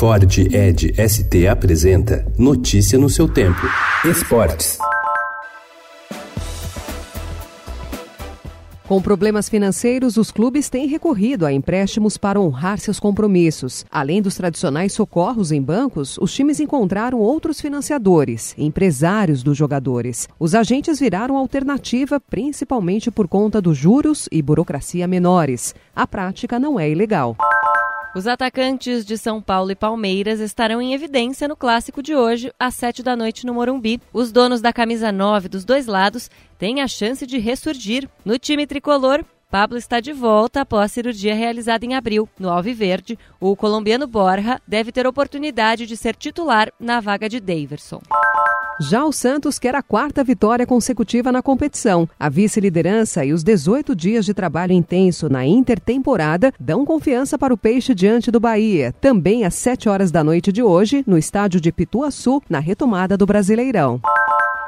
Ford Ed ST apresenta Notícia no seu tempo. Esportes. Com problemas financeiros, os clubes têm recorrido a empréstimos para honrar seus compromissos. Além dos tradicionais socorros em bancos, os times encontraram outros financiadores, empresários dos jogadores. Os agentes viraram alternativa principalmente por conta dos juros e burocracia menores. A prática não é ilegal. Os atacantes de São Paulo e Palmeiras estarão em evidência no clássico de hoje, às 7 da noite no Morumbi. Os donos da camisa 9 dos dois lados têm a chance de ressurgir. No time tricolor, Pablo está de volta após cirurgia realizada em abril. No Alviverde, o colombiano Borja deve ter oportunidade de ser titular na vaga de Daverson. Já o Santos quer a quarta vitória consecutiva na competição. A vice-liderança e os 18 dias de trabalho intenso na intertemporada dão confiança para o Peixe diante do Bahia, também às 7 horas da noite de hoje, no estádio de Pituaçu, na retomada do Brasileirão.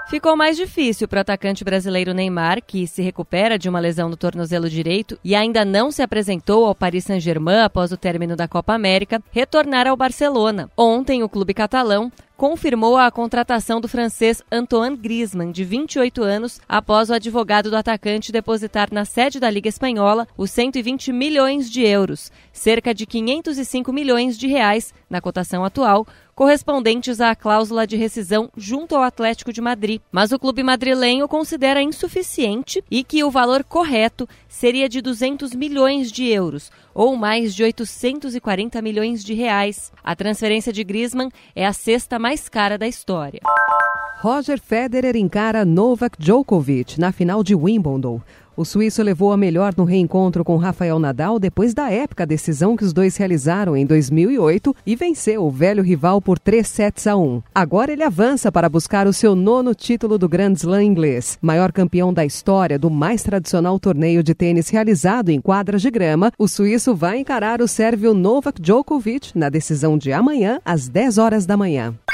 Ficou mais difícil para o atacante brasileiro Neymar, que se recupera de uma lesão no tornozelo direito e ainda não se apresentou ao Paris Saint-Germain após o término da Copa América, retornar ao Barcelona. Ontem, o clube catalão confirmou a contratação do francês Antoine Griezmann, de 28 anos, após o advogado do atacante depositar na sede da Liga Espanhola os 120 milhões de euros, cerca de 505 milhões de reais na cotação atual, correspondentes à cláusula de rescisão junto ao Atlético de Madrid. Mas o clube madrilenho considera insuficiente e que o valor correto seria de 200 milhões de euros, ou mais de 840 milhões de reais. A transferência de Griezmann é a sexta mais cara da história. Roger Federer encara Novak Djokovic na final de Wimbledon. O suíço levou a melhor no reencontro com Rafael Nadal depois da épica decisão que os dois realizaram em 2008 e venceu o velho rival por 3 sets a 1. Agora ele avança para buscar o seu nono título do Grand Slam inglês. Maior campeão da história do mais tradicional torneio de tênis realizado em quadras de grama, o suíço vai encarar o sérvio Novak Djokovic na decisão de amanhã às 10 horas da manhã.